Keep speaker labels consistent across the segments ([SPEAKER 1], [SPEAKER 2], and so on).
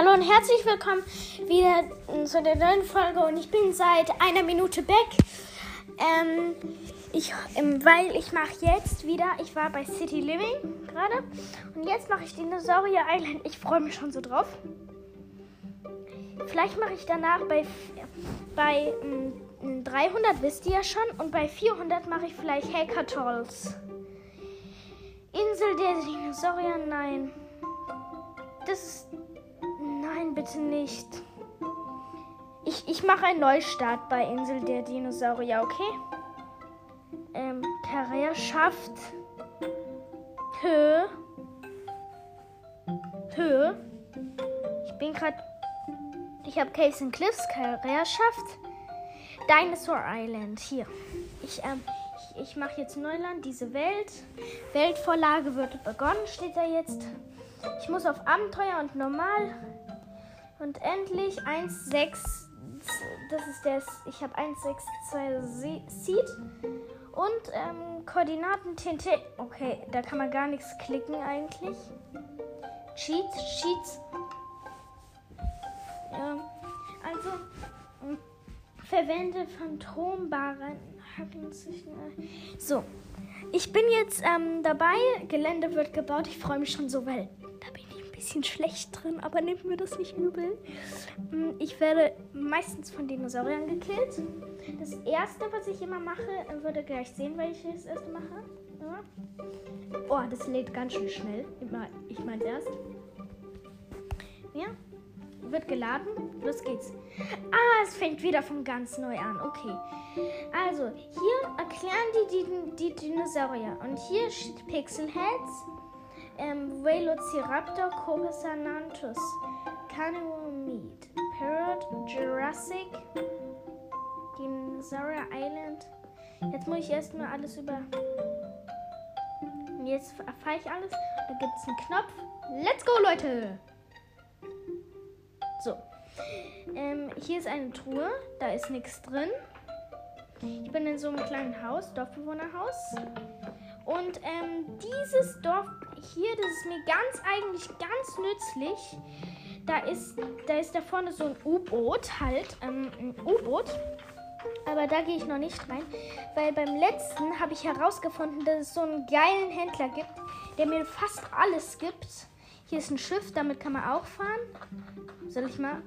[SPEAKER 1] Hallo und herzlich willkommen wieder zu der neuen Folge und ich bin seit einer Minute back. Ähm, ich, ähm, weil ich mache jetzt wieder, ich war bei City Living gerade und jetzt mache ich Dinosaurier Island. Ich freue mich schon so drauf. Vielleicht mache ich danach bei, bei ähm, 300, wisst ihr ja schon, und bei 400 mache ich vielleicht Hacker Trolls. Insel der Dinosaurier, nein. Das ist Nein, bitte nicht. Ich, ich mache einen Neustart bei Insel der Dinosaurier, okay? Ähm, Karrierschaft. Höhe. Höhe. Ich bin gerade. Ich habe Caves and Cliffs, Karrierschaft. Dinosaur Island. Hier. Ich, ähm, ich, ich mache jetzt Neuland, diese Welt. Weltvorlage wird begonnen, steht da jetzt. Ich muss auf Abenteuer und normal und endlich 1,6. Das ist der. Ich habe 1,62 Seed. Und ähm, Koordinaten TNT. Okay, da kann man gar nichts klicken eigentlich. Cheats, Cheats. Ja, also hm, verwende Phantombaren. So, ich bin jetzt ähm, dabei. Gelände wird gebaut. Ich freue mich schon so, weil bisschen schlecht drin, aber nehmt mir das nicht übel. Mm, ich werde meistens von Dinosauriern gekillt. Das erste, was ich immer mache, würde gleich sehen, weil ich das erste mache. Oh, das lädt ganz schön schnell. Ich meine erst. Ja. Wird geladen. Los geht's. Ah, es fängt wieder von ganz neu an. Okay. Also, hier erklären die, die, die Dinosaurier. Und hier steht Pixelheads ähm, Velociraptor, Carnivore Meat, Parrot, Jurassic, Dinosaur Island. Jetzt muss ich erstmal alles über. Und jetzt erfahre ich alles. Da gibt es einen Knopf. Let's go, Leute! So. Ähm, hier ist eine Truhe. Da ist nichts drin. Ich bin in so einem kleinen Haus, Dorfbewohnerhaus. Und ähm, dieses Dorf hier, das ist mir ganz eigentlich ganz nützlich. Da ist, da ist da vorne so ein U-Boot halt, ähm, ein U-Boot. Aber da gehe ich noch nicht rein, weil beim letzten habe ich herausgefunden, dass es so einen geilen Händler gibt, der mir fast alles gibt. Hier ist ein Schiff, damit kann man auch fahren. Soll ich mal?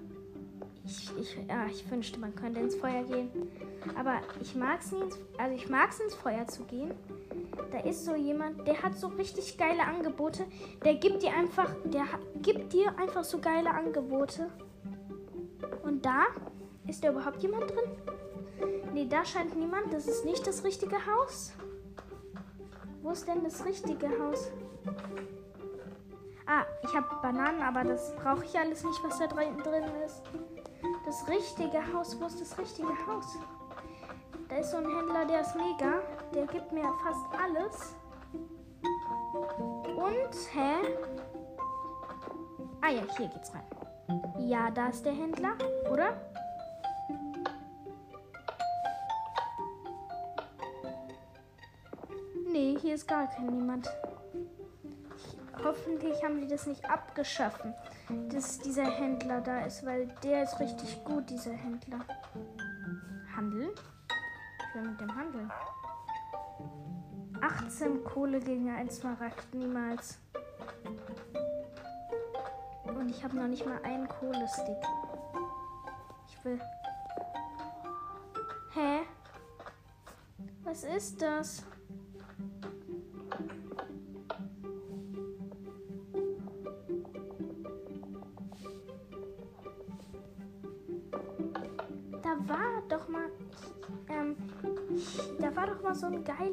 [SPEAKER 1] Ich, ich, ja, ich wünschte, man könnte ins Feuer gehen. Aber ich mag es nicht, also ich mag es ins Feuer zu gehen. Da ist so jemand, der hat so richtig geile Angebote. Der gibt dir einfach, der gibt dir einfach so geile Angebote. Und da ist da überhaupt jemand drin? Nee, da scheint niemand. Das ist nicht das richtige Haus. Wo ist denn das richtige Haus? Ah, ich habe Bananen, aber das brauche ich alles nicht, was da drin ist. Das richtige Haus, wo ist das richtige Haus? Da ist so ein Händler, der ist mega. Der gibt mir fast alles. Und, hä? Ah ja, hier geht's rein. Ja, da ist der Händler, oder? Nee, hier ist gar kein niemand. Hoffentlich haben die das nicht abgeschaffen, dass dieser Händler da ist, weil der ist richtig gut, dieser Händler. Handel? Will mit dem handeln. 18 Kohle gegen ein Smaragd, niemals. Und ich habe noch nicht mal einen Kohlestick. Ich will. Hä? Was ist das?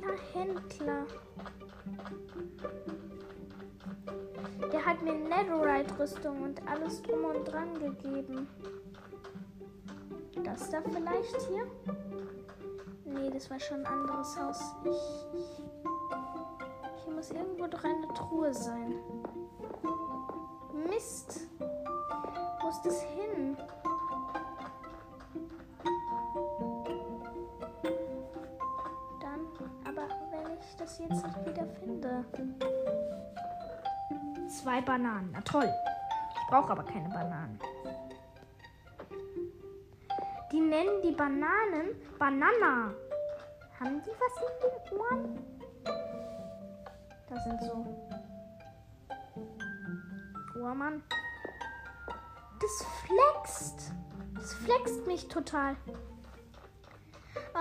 [SPEAKER 1] Geiler Händler. Der hat mir Netherite-Rüstung und alles drum und dran gegeben. Das da vielleicht hier? Nee, das war schon ein anderes Haus. Ich, hier muss irgendwo doch eine Truhe sein. Mist. Wo ist das hin? Das jetzt nicht wieder finde. Zwei Bananen. Na toll. Ich brauche aber keine Bananen. Die nennen die Bananen Banana. Haben die was in den Ohren? Das sind so. Oh Mann. Das flext. Das flext mich total.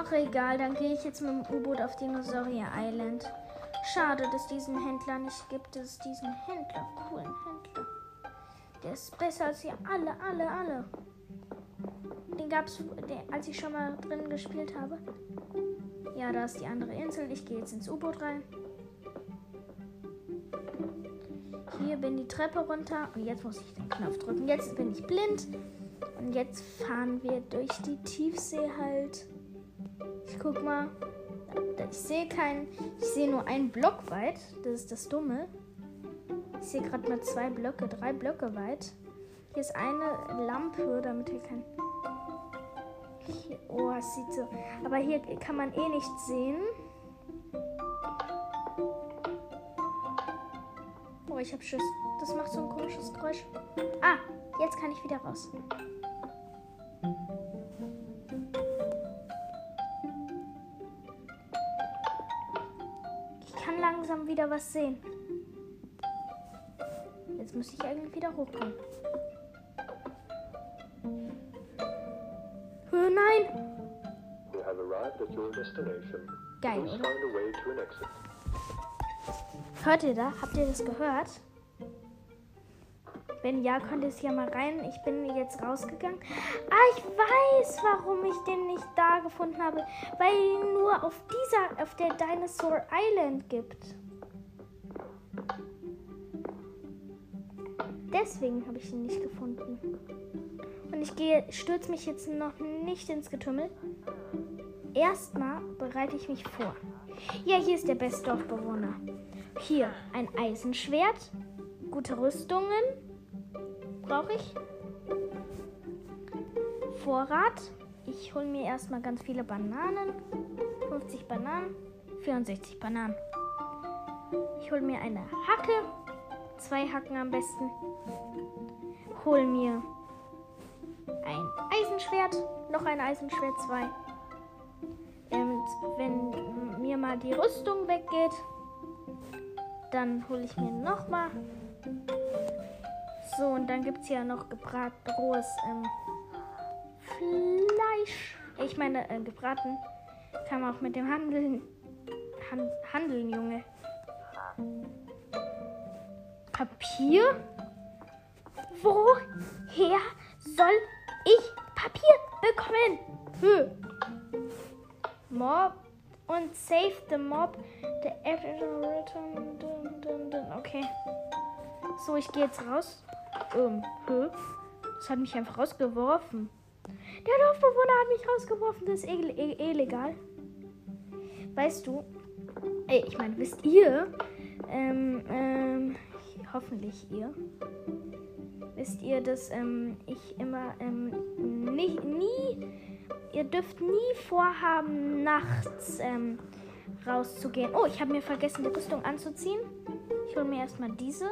[SPEAKER 1] Ach egal, dann gehe ich jetzt mit dem U-Boot auf Dinosaurier Island. Schade, dass diesen Händler nicht gibt. Es diesen Händler, coolen Händler. Der ist besser als ihr alle, alle, alle. Den gab es, als ich schon mal drin gespielt habe. Ja, da ist die andere Insel. Ich gehe jetzt ins U-Boot rein. Hier bin die Treppe runter. Und jetzt muss ich den Knopf drücken. Jetzt bin ich blind. Und jetzt fahren wir durch die Tiefsee halt. Ich guck mal. Ich sehe keinen. Ich sehe nur einen Block weit. Das ist das Dumme. Ich sehe gerade mal zwei Blöcke, drei Blöcke weit. Hier ist eine Lampe, damit hier kein. Oh, es sieht so. Aber hier kann man eh nichts sehen. Oh, ich hab Schiss. Das macht so ein komisches Geräusch. Ah, jetzt kann ich wieder raus. Was sehen. Jetzt muss ich eigentlich wieder hochkommen. Oh nein!
[SPEAKER 2] You have arrived at your destination.
[SPEAKER 1] Geil, oder? Hört ihr da? Habt ihr das gehört? Wenn ja, könnt ihr es ja mal rein. Ich bin jetzt rausgegangen. Ah, ich weiß, warum ich den nicht da gefunden habe. Weil ihn nur auf dieser, auf der Dinosaur Island gibt. Deswegen habe ich ihn nicht gefunden. Und ich gehe, stürze mich jetzt noch nicht ins Getümmel. Erstmal bereite ich mich vor. Ja, hier ist der beste Dorfbewohner. Hier ein Eisenschwert, gute Rüstungen brauche ich. Vorrat. Ich hole mir erstmal ganz viele Bananen. 50 Bananen, 64 Bananen. Ich hole mir eine Hacke, zwei Hacken am besten. Hol mir ein Eisenschwert, noch ein Eisenschwert, zwei. Und wenn mir mal die Rüstung weggeht, dann hole ich mir noch mal. So, und dann gibt es ja noch gebraten rohes ähm, Fleisch. Ich meine, äh, gebraten kann man auch mit dem Handeln. Han handeln, Junge. Papier? Woher soll ich Papier bekommen? Hm. Mob und save the mob. The. Okay. So, ich gehe jetzt raus. Ähm, hä? Das hat mich einfach rausgeworfen. Der Dorfbewohner hat mich rausgeworfen. Das ist ille- i- illegal. Weißt du, ey, ich meine, wisst ihr, ähm, ähm, hoffentlich ihr, wisst ihr, dass ähm, ich immer ähm, nicht, nie, ihr dürft nie vorhaben, nachts ähm, rauszugehen. Oh, ich habe mir vergessen, die Rüstung anzuziehen. Ich hole mir erstmal diese.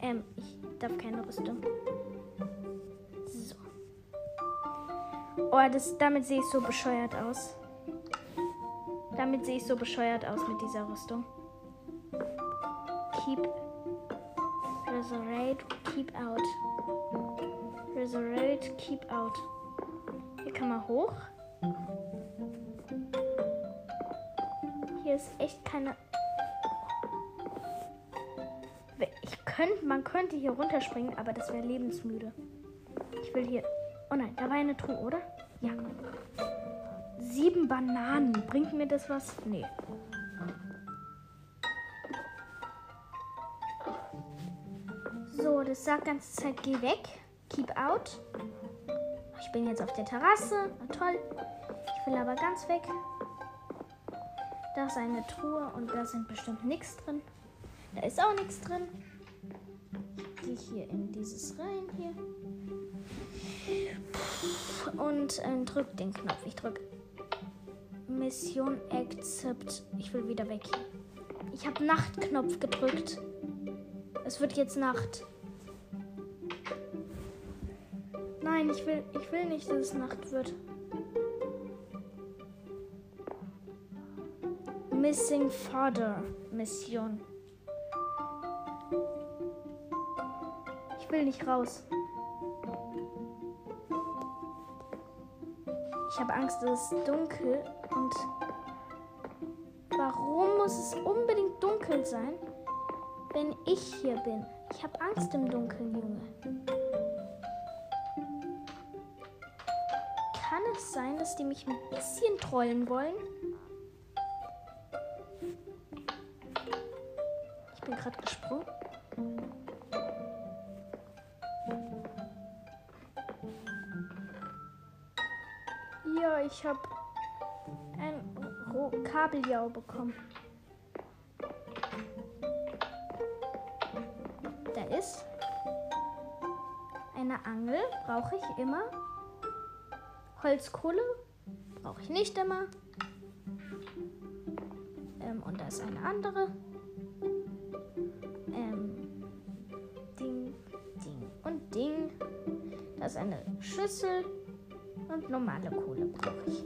[SPEAKER 1] Ähm, ich darf keine Rüstung. So. Oh, das, damit sehe ich so bescheuert aus. Damit sehe ich so bescheuert aus mit dieser Rüstung. Keep. Resurrect, keep out. Resurrect, keep out. Hier kann man hoch. Hier ist echt keine. Ich könnte, man könnte hier runterspringen, aber das wäre lebensmüde. Ich will hier. Oh nein, da war eine Truhe, oder? Ja. Sieben Bananen. Bringt mir das was? Nee. Das sagt ganze Zeit, geh weg. Keep out. Ich bin jetzt auf der Terrasse. Na toll. Ich will aber ganz weg. Da ist eine Truhe und da sind bestimmt nichts drin. Da ist auch nichts drin. Ich gehe hier in dieses rein hier. Und äh, drück den Knopf. Ich drück Mission Accept. Ich will wieder weg. Ich habe Nachtknopf gedrückt. Es wird jetzt Nacht. Nein, ich will, ich will nicht, dass es Nacht wird. Missing Father Mission. Ich will nicht raus. Ich habe Angst, es ist dunkel und warum muss es unbedingt dunkel sein, wenn ich hier bin? Ich habe Angst im Dunkeln, Junge. Sein, dass die mich ein bisschen trollen wollen? Ich bin gerade gesprungen. Ja, ich habe ein Kabeljau bekommen. Da ist eine Angel, brauche ich immer. Holzkohle brauche ich nicht immer. Ähm, und da ist eine andere. Ähm, Ding, Ding und Ding. Da ist eine Schüssel und normale Kohle brauche ich.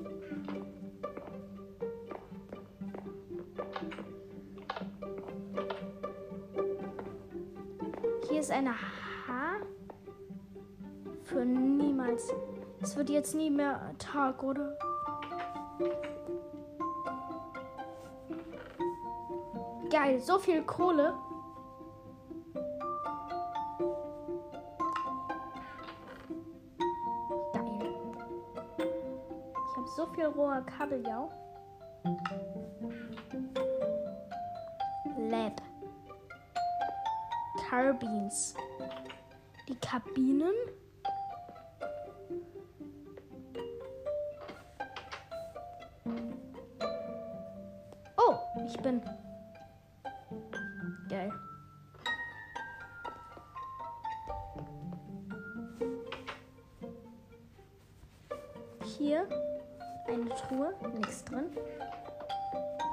[SPEAKER 1] Hier ist eine H für niemals. Es wird jetzt nie mehr Tag, oder? Geil, so viel Kohle. Geil. Ich habe so viel roher Kabeljau. Lab. Carbines. Die Kabinen.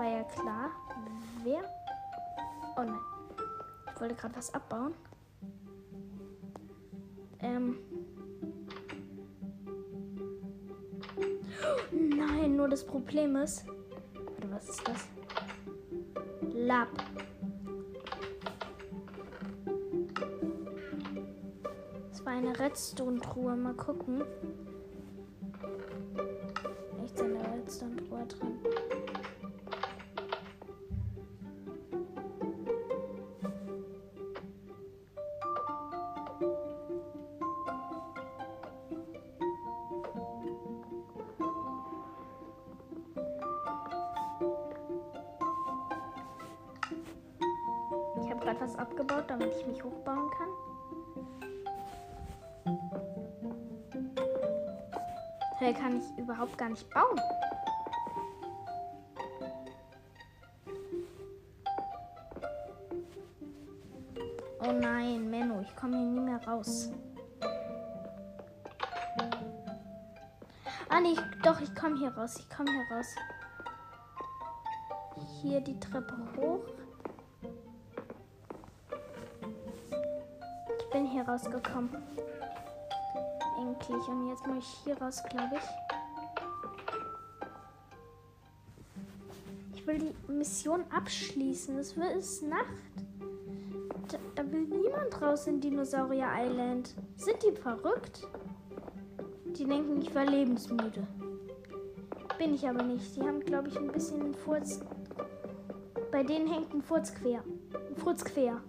[SPEAKER 1] War ja klar. Wer? Oh nein. Ich wollte gerade was abbauen. Ähm. Nein, nur das Problem ist. Warte, was ist das? Lab. Das war eine Redstone-Truhe. Mal gucken. Nicht bauen. Oh nein, Menno, ich komme hier nie mehr raus. Ah nee, doch, ich komme hier raus. Ich komme hier raus. Hier die Treppe hoch. Ich bin hier rausgekommen. Endlich. Und jetzt muss ich hier raus, glaube ich. Will die Mission abschließen. Es ist Nacht. Da, da will niemand raus in Dinosaurier Island. Sind die verrückt? Die denken, ich war lebensmüde. Bin ich aber nicht. Die haben, glaube ich, ein bisschen einen Furz. Bei denen hängt ein Furz quer. Ein Furz quer.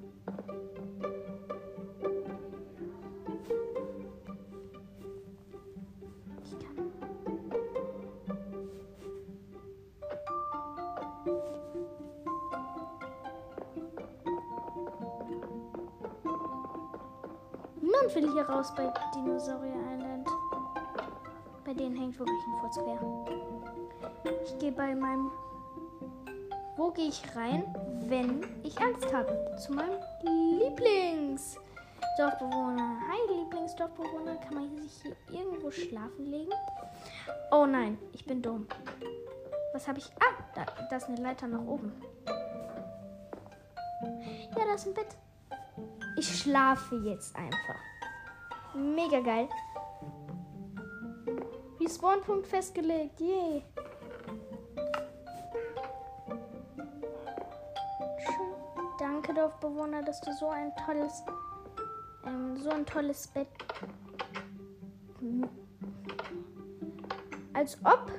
[SPEAKER 1] Raus bei Dinosaurier Island. Bei denen hängt wirklich ein Furz quer. Ich gehe bei meinem. Wo gehe ich rein, wenn ich Angst habe? Zu meinem Lieblingsdorfbewohner. Hi, Lieblingsdorfbewohner. Kann man sich hier irgendwo schlafen legen? Oh nein, ich bin dumm. Was habe ich? Ah, da, da ist eine Leiter nach oben. Ja, da ist ein Bett. Ich schlafe jetzt einfach. Mega geil. Respawn-Punkt festgelegt. Yay. Danke, Dorfbewohner, dass du so ein tolles, ähm, so ein tolles Bett. Als ob.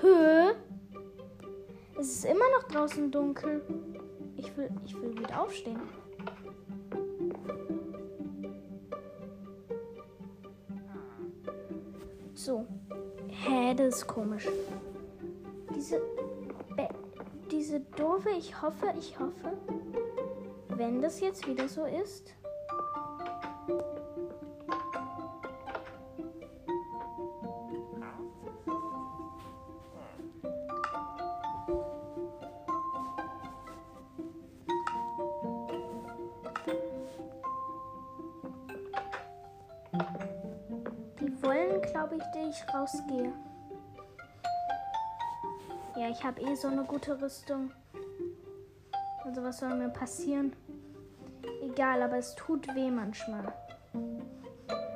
[SPEAKER 1] Hö. Es ist immer noch draußen dunkel. Ich will, ich will wieder aufstehen. Ist komisch. Diese. Be diese doofe, ich hoffe, ich hoffe, wenn das jetzt wieder so ist. Ja, ich habe eh so eine gute Rüstung. Also was soll mir passieren? Egal, aber es tut weh manchmal.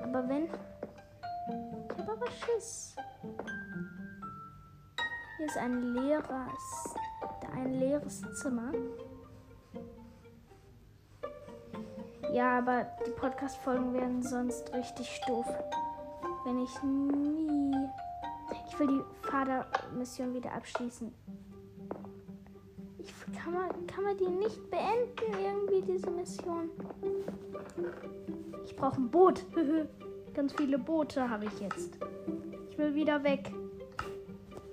[SPEAKER 1] Aber wenn... Ich habe aber Schiss. Hier ist ein leeres... Ein leeres Zimmer. Ja, aber die Podcast-Folgen werden sonst richtig doof. Wenn ich nie. Ich will die Vatermission wieder abschließen. Ich, kann, man, kann man die nicht beenden, irgendwie, diese Mission? Ich brauche ein Boot. Ganz viele Boote habe ich jetzt. Ich will wieder weg.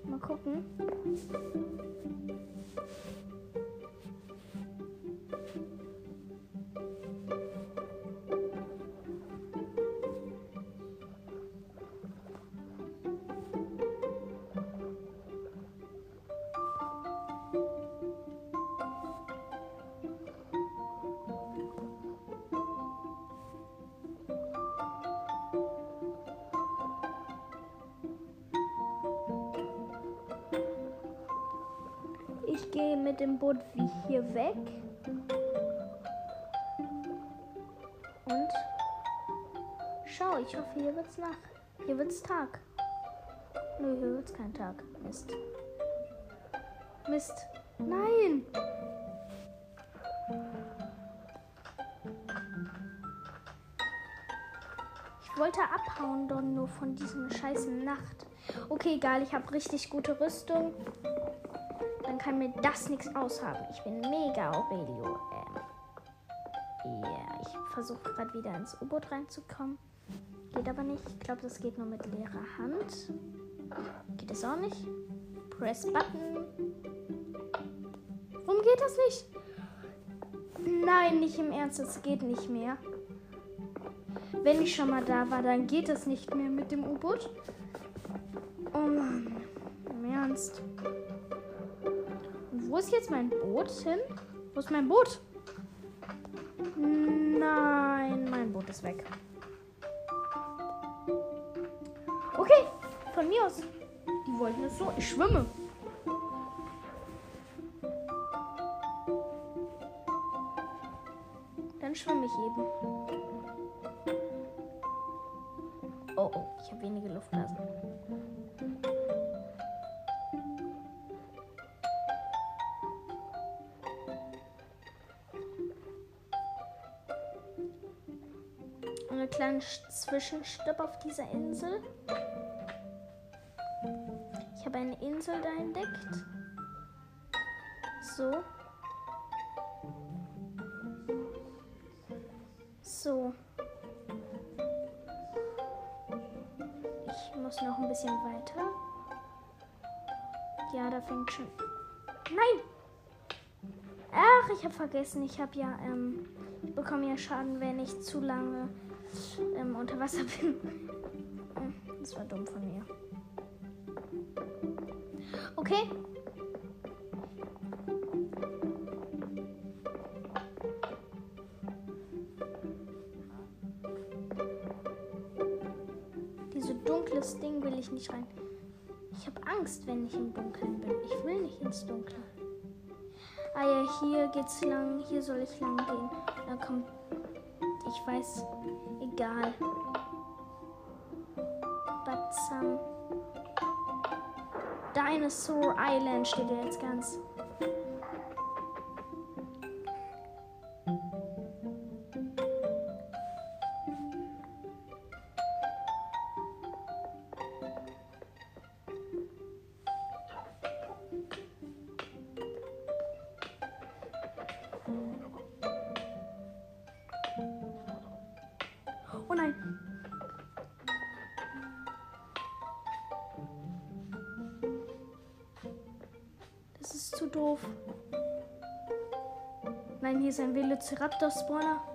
[SPEAKER 1] Mal gucken. Ich gehe mit dem Boot wie hier weg. Und schau, ich hoffe, hier wird's Nacht. Hier wird's Tag. Nö, hier wird's kein Tag. Mist. Mist. Nein! Ich wollte abhauen, doch nur von diesem scheißen Nacht. Okay, egal, ich habe richtig gute Rüstung. Dann kann mir das nichts aushaben. Ich bin mega Aurelio. Ähm, yeah, ich versuche gerade wieder ins U-Boot reinzukommen. Geht aber nicht. Ich glaube, das geht nur mit leerer Hand. Geht es auch nicht? Press Button. Warum geht das nicht? Nein, nicht im Ernst, es geht nicht mehr. Wenn ich schon mal da war, dann geht es nicht mehr mit dem U-Boot. Ist jetzt mein Boot hin? Wo ist mein Boot? Nein, mein Boot ist weg. Okay, von mir aus. Die wollten es so. Ich schwimme. Dann schwimme ich eben. Oh, oh, ich habe wenige Luftblasen. Zwischenstopp auf dieser Insel. Ich habe eine Insel da entdeckt. So. So. Ich muss noch ein bisschen weiter. Ja, da fängt schon. Nein! Ach, ich habe vergessen. Ich habe ja, ähm, ich bekomme ja Schaden, wenn ich zu lange ähm, unter Wasser bin. Hm, Das war dumm von mir. Okay. Dieses dunkles Ding will ich nicht rein. Ich habe Angst, wenn ich im Dunkeln bin. Ich will nicht ins Dunkle. Ah ja, hier geht's lang. Hier soll ich lang gehen. Da kommt. Ich weiß, egal. But some Dinosaur Island steht ja jetzt ganz. Hier ist ein Velociraptor-Spawner.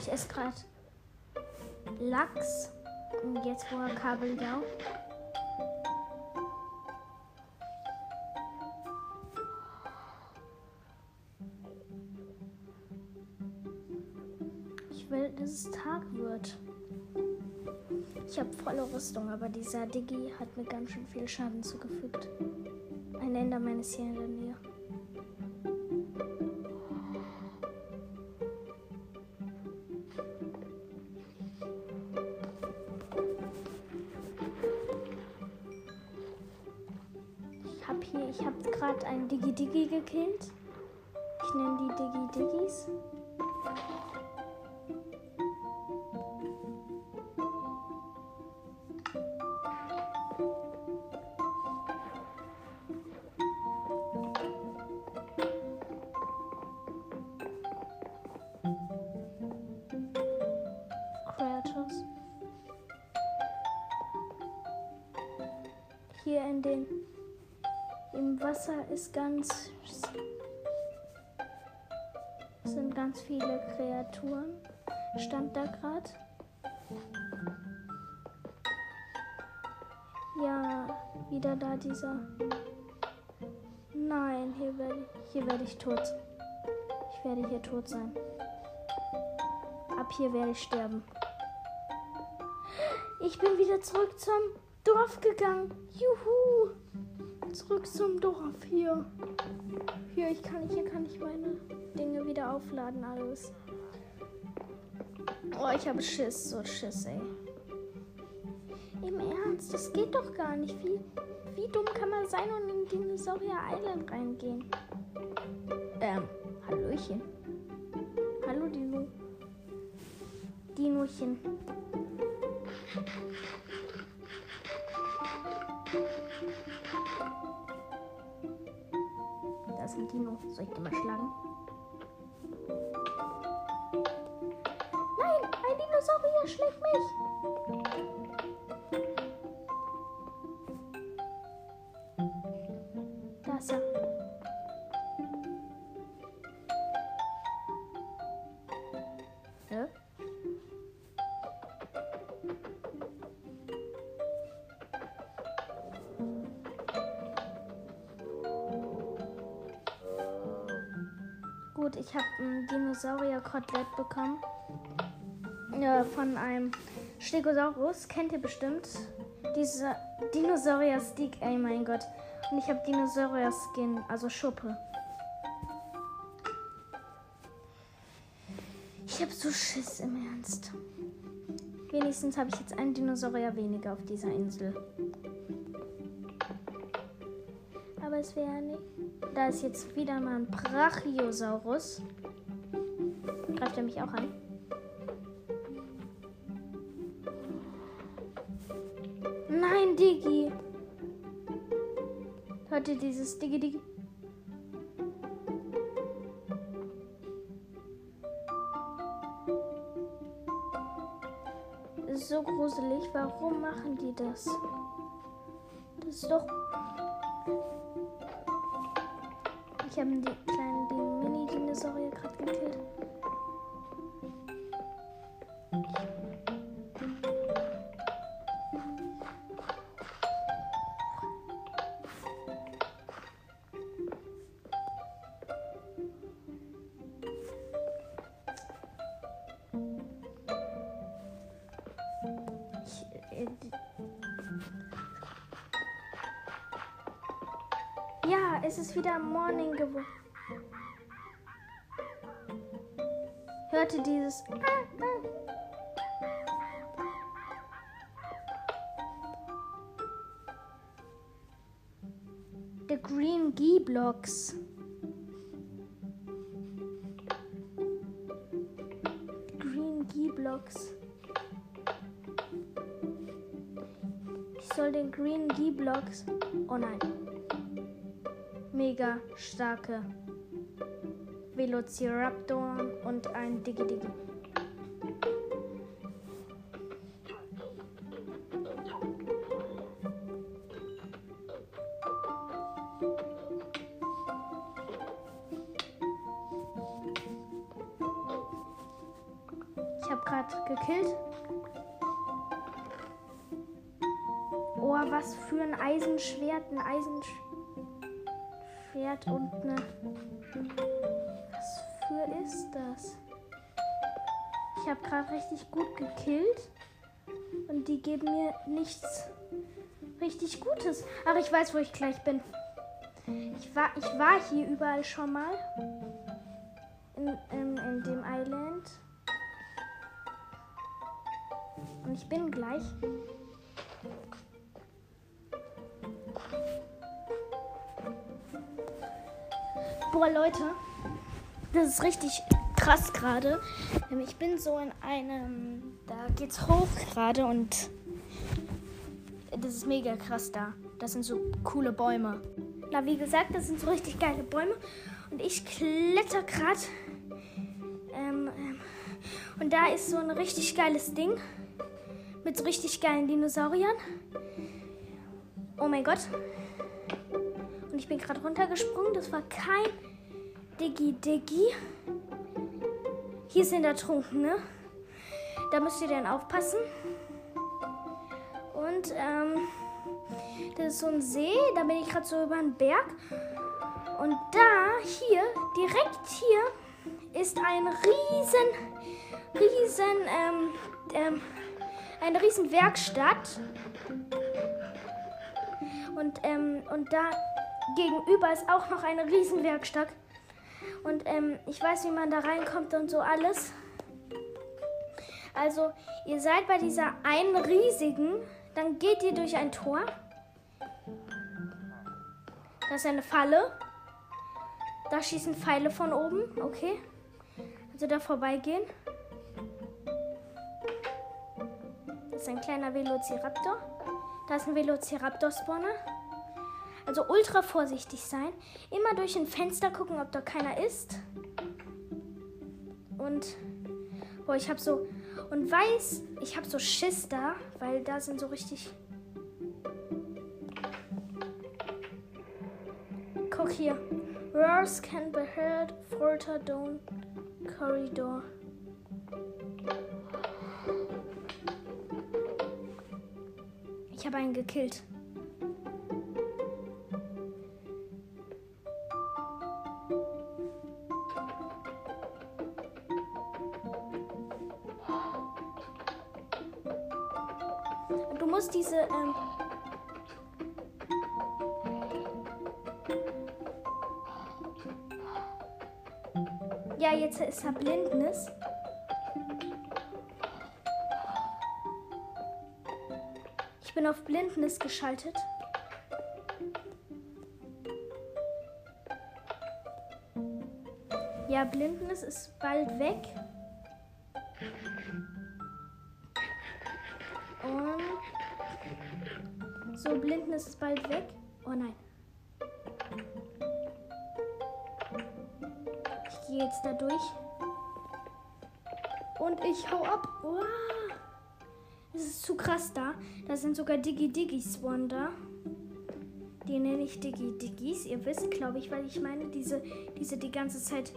[SPEAKER 1] Ich esse gerade Lachs. Und jetzt wo er Kabeljau. Ich will, dass es Tag wird. Ich habe volle Rüstung, aber dieser Diggi hat mir ganz schön viel Schaden zugefügt. Ein Enderman ist hier in der Nähe. Digi Digi gekillt. Ich nenne die Digi Diggis. Ist ganz sind ganz viele Kreaturen. Stand da gerade. Ja, wieder da dieser. Nein, hier werde hier werde ich tot. Ich werde hier tot sein. Ab hier werde ich sterben. Ich bin wieder zurück zum Dorf gegangen. Juhu! Zurück zum Dorf hier. Hier, ich kann, hier kann ich meine Dinge wieder aufladen, alles. Oh, ich habe Schiss, so Schiss, ey. Im Ernst, das geht doch gar nicht. Wie, wie dumm kann man sein und in Dinosaurier Island reingehen? Ähm, Hallöchen. Hallo, Dino. Dinochen. Dino. Soll ich den mal schlagen? Nein, ein Dinosaurier schlägt Dinosaurier-Kotelett bekommen. Äh, von einem Stegosaurus. Kennt ihr bestimmt. Dieser Dinosaurier-Stick, ey mein Gott. Und ich habe Dinosaurier-Skin, also Schuppe. Ich habe so Schiss im Ernst. Wenigstens habe ich jetzt einen Dinosaurier weniger auf dieser Insel. Aber es wäre nicht. Da ist jetzt wieder mal ein Brachiosaurus. Greift er mich auch an? Nein, Digi. Hört ihr dieses Digi? Das ist so gruselig. Warum machen die das? Das ist doch. Ich habe die kleinen die Mini-Dinosaurier gerade gekillt. Ja, es ist wieder Morning geworden. Hörte dieses. Ah. The Green Gee Blocks. Oh nein. Mega starke Velociraptor und ein Digi ein Eisenschwert und eine. Was für ist das? Ich habe gerade richtig gut gekillt und die geben mir nichts richtig Gutes. Ach, ich weiß, wo ich gleich bin. Ich war, ich war hier überall schon mal. In, in, in dem Island. Und ich bin gleich. Boah, Leute, das ist richtig krass gerade. Ähm, Ich bin so in einem, da geht's hoch gerade und das ist mega krass da. Das sind so coole Bäume. Na, wie gesagt, das sind so richtig geile Bäume und ich kletter gerade. Ähm, ähm, und da ist so ein richtig geiles Ding mit so richtig geilen Dinosauriern. Oh mein Gott. Und ich bin gerade runtergesprungen. Das war kein Diggi Diggi. Hier sind Ertrunkene. Da müsst ihr dann aufpassen. Und ähm, das ist so ein See. Da bin ich gerade so über einen Berg. Und da, hier, direkt hier, ist ein riesen, riesen, ähm, ähm, eine riesen Werkstatt. Und, ähm, und da gegenüber ist auch noch eine Riesenwerkstatt. Und ähm, ich weiß, wie man da reinkommt und so alles. Also, ihr seid bei dieser einen riesigen, dann geht ihr durch ein Tor. Das ist eine Falle. Da schießen Pfeile von oben, okay. Also da vorbeigehen. Das ist ein kleiner Velociraptor. Da ist ein Velociraptor-Spawner. Also ultra vorsichtig sein. Immer durch ein Fenster gucken, ob da keiner ist. Und boah, ich habe so und weiß, ich habe so Schiss da, weil da sind so richtig. Guck hier. Roars can be heard further down corridor. Ich habe einen gekillt. Du musst diese. Ähm ja, jetzt ist er Blindnis. Ich bin auf Blindnis geschaltet. Ja, Blindnis ist bald weg. Blindnis ist bald weg. Oh nein. Ich gehe jetzt da durch. Und ich hau ab. Es ist zu krass da. Da sind sogar Digi-Digis Wonder. Die nenne ich Digi-Digis. Ihr wisst, glaube ich, weil ich meine, diese, diese die ganze Zeit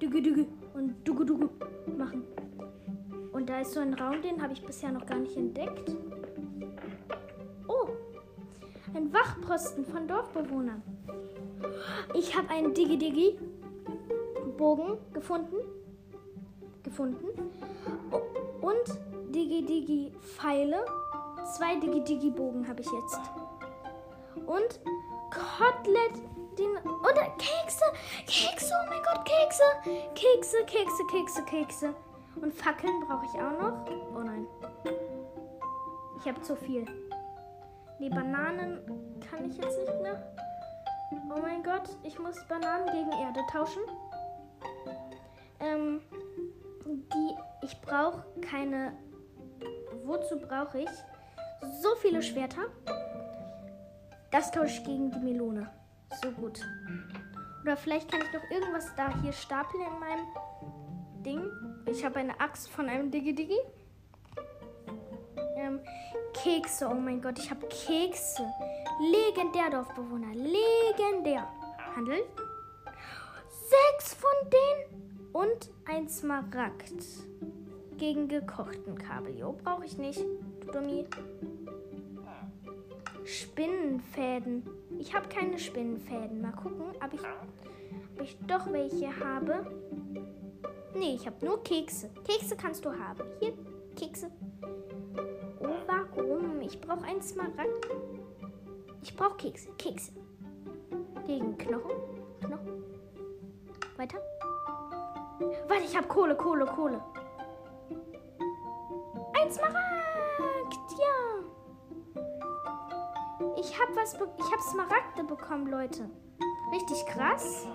[SPEAKER 1] Digi-Digi und Dugu-Dugu machen. Und da ist so ein Raum, den habe ich bisher noch gar nicht entdeckt. Wachposten von Dorfbewohnern. Ich habe einen Digi-Digi-Bogen gefunden. Gefunden. Und Digi-Digi-Pfeile. Zwei Digi-Digi-Bogen habe ich jetzt. Und Kotelett, den. Und Kekse! Kekse, oh mein Gott, Kekse! Kekse, Kekse, Kekse, Kekse. Und Fackeln brauche ich auch noch. Oh nein. Ich habe zu viel. Die Bananen kann ich jetzt nicht mehr. Oh mein Gott, ich muss Bananen gegen Erde tauschen. Ähm, die, ich brauche keine. Wozu brauche ich so viele Schwerter? Das tausche ich gegen die Melone. So gut. Oder vielleicht kann ich noch irgendwas da hier stapeln in meinem Ding. Ich habe eine Axt von einem Digi-Digi. Ähm, Kekse, oh mein Gott, ich habe Kekse. Legendär, Dorfbewohner. Legendär. Handel. Sechs von denen und ein Smaragd. Gegen gekochten Kabeljau brauche ich nicht. Du Dummi. Spinnenfäden. Ich habe keine Spinnenfäden. Mal gucken, ob ich, ob ich doch welche habe. Nee, ich habe nur Kekse. Kekse kannst du haben. Hier, Kekse. Ich brauche ein Smaragd. Ich brauche Kekse. Kekse. Gegen Knochen. Knochen. Weiter. Warte, ich habe Kohle, Kohle, Kohle. Ein Smaragd. Ja. Ich habe was. Be ich habe Smaragde bekommen, Leute. Richtig krass.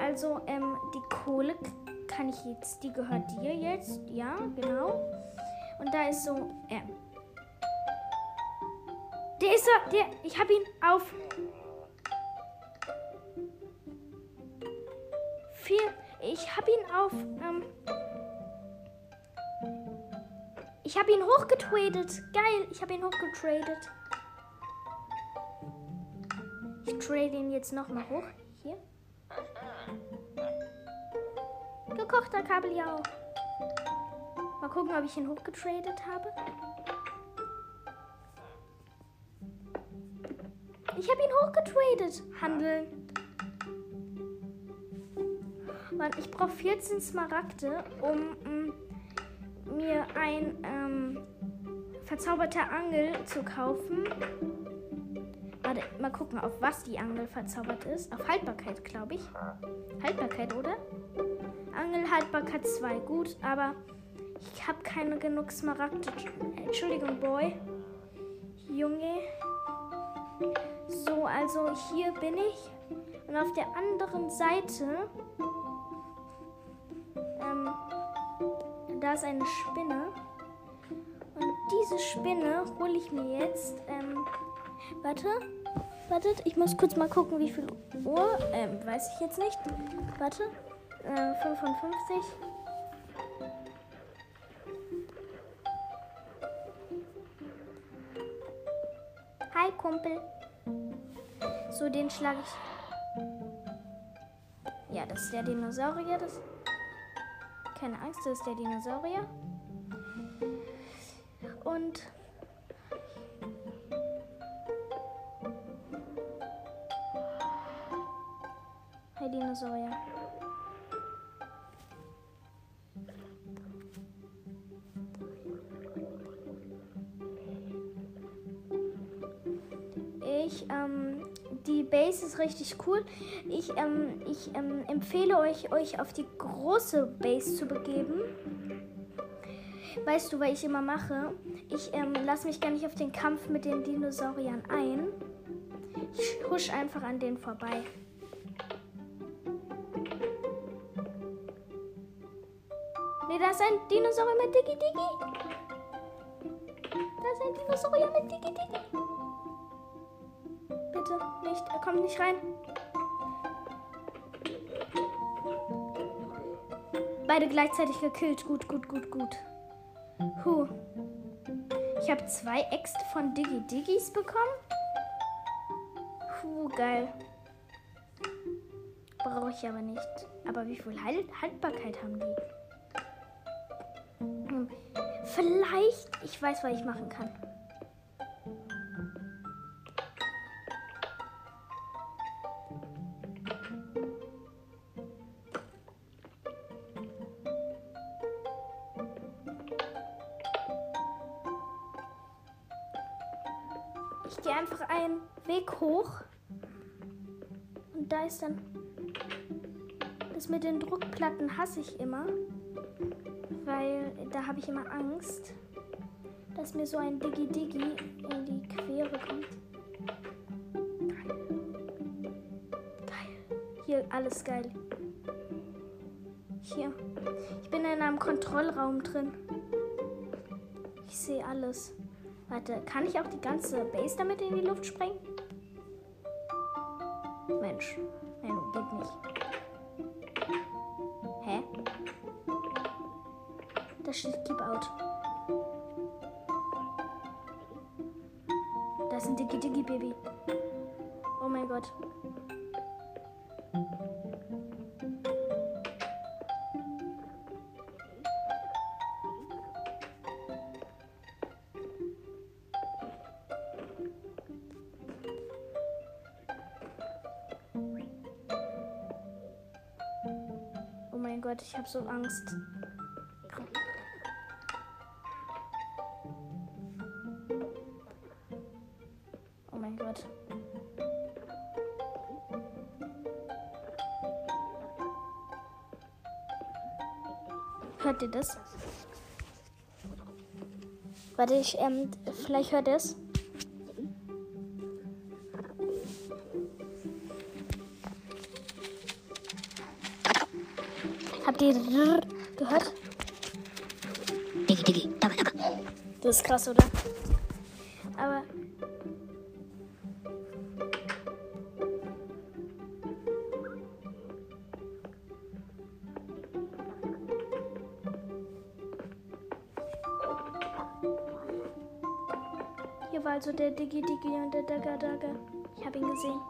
[SPEAKER 1] Also, ähm, die Kohle kann ich jetzt. Die gehört dir jetzt. Ja, genau. Und da ist so. Ähm, ist er. Der. Ich habe ihn auf. Vier. Ich habe ihn auf. Ähm, ich habe ihn hochgetradet. Geil. Ich habe ihn hochgetradet. Ich trade ihn jetzt nochmal hoch. Hier. Gekochter Kabeljau. Mal gucken, ob ich ihn hochgetradet habe. Ich habe ihn hochgetradet. Handeln. Mann, ich brauche 14 Smaragde, um mm, mir ein ähm, verzauberter Angel zu kaufen. Warte, mal gucken, auf was die Angel verzaubert ist. Auf Haltbarkeit, glaube ich. Haltbarkeit, oder? Angelhaltbarkeit 2. Gut, aber ich habe keine genug Smaragde. Entschuldigung, Boy. Junge. So, also hier bin ich. Und auf der anderen Seite. Ähm, da ist eine Spinne. Und diese Spinne hole ich mir jetzt. Ähm, warte. Wartet, ich muss kurz mal gucken, wie viel Uhr. Ähm, weiß ich jetzt nicht. Warte. Äh, 55. Hi, Kumpel. So, den schlage ich. Ja, das ist der Dinosaurier. Das. Keine Angst, das ist der Dinosaurier. Und. Dinosaurier. Ich, ähm, die Base ist richtig cool. Ich, ähm, ich ähm, empfehle euch, euch auf die große Base zu begeben. Weißt du, was ich immer mache? Ich ähm, lasse mich gar nicht auf den Kampf mit den Dinosauriern ein. Ich husch einfach an denen vorbei. Nee, da ist ein Dinosaurier mit Digi Digi. Da ist ein Dinosaurier mit Digi Digi. Bitte nicht, er kommt nicht rein. Beide gleichzeitig gekillt. Gut, gut, gut, gut. Huh. Ich habe zwei Äxte von Digi Digis bekommen. Puh, geil. Brauche ich aber nicht. Aber wie viel halt Haltbarkeit haben die? Hm. Vielleicht, ich weiß, was ich machen kann. Ich gehe einfach einen Weg hoch. Und da ist dann. Das mit den Druckplatten hasse ich immer. Weil da habe ich immer Angst, dass mir so ein Digi-Digi in die Quere kommt. Geil. Hier alles geil. Hier. Ich bin in einem Kontrollraum drin. Ich sehe alles. Warte, kann ich auch die ganze Base damit in die Luft sprengen? Mensch, nein, geht nicht. Hä? Da steht Keep Out. Da ist ein Diggy Diggy Baby. Oh mein Gott. Gott, ich habe so Angst. Oh mein Gott. Hört ihr das? Warte, ich, ähm, vielleicht hört ihr es. Gehört?
[SPEAKER 3] Digi Digi, dabba dabba.
[SPEAKER 1] Das ist krass, oder? Aber. Hier war also der Digi Digi und der Daga Daga. Ich habe ihn gesehen.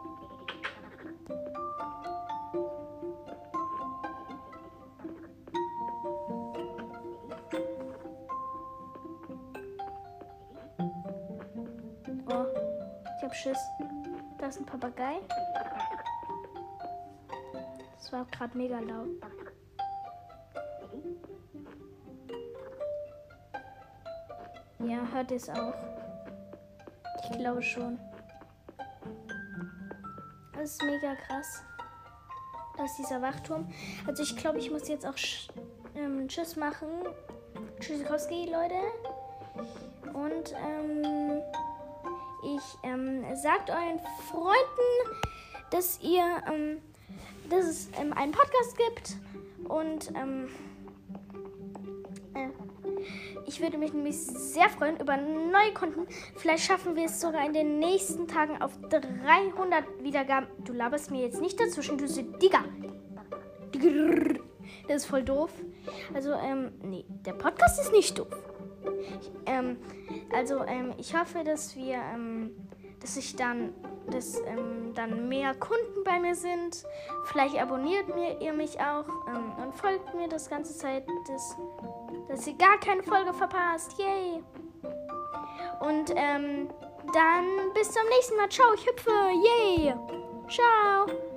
[SPEAKER 1] Schiss. Da ist ein Papagei. Das war gerade mega laut. Ja, hört ihr es auch? Ich glaube schon. Das ist mega krass. Da ist dieser Wachturm. Also ich glaube, ich muss jetzt auch ähm, Tschüss machen. Tschüssikowski, Leute. Und ähm, ich ähm, sagt euren Freunden, dass ihr, ähm, dass es ähm, einen Podcast gibt und ähm, äh, ich würde mich nämlich sehr freuen über neue Kunden. Vielleicht schaffen wir es sogar in den nächsten Tagen auf 300 Wiedergaben. Du laberst mir jetzt nicht dazwischen, du. Digga. Das ist voll doof. Also, ähm, nee, der Podcast ist nicht doof. Ich, ähm, also, ähm, ich hoffe, dass wir, ähm, dass ich dann, dass ähm, dann mehr Kunden bei mir sind. Vielleicht abonniert mir ihr mich auch ähm, und folgt mir das ganze Zeit, dass, dass ihr gar keine Folge verpasst. Yay! Und ähm, dann bis zum nächsten Mal. Ciao, ich hüpfe. Yay! Ciao!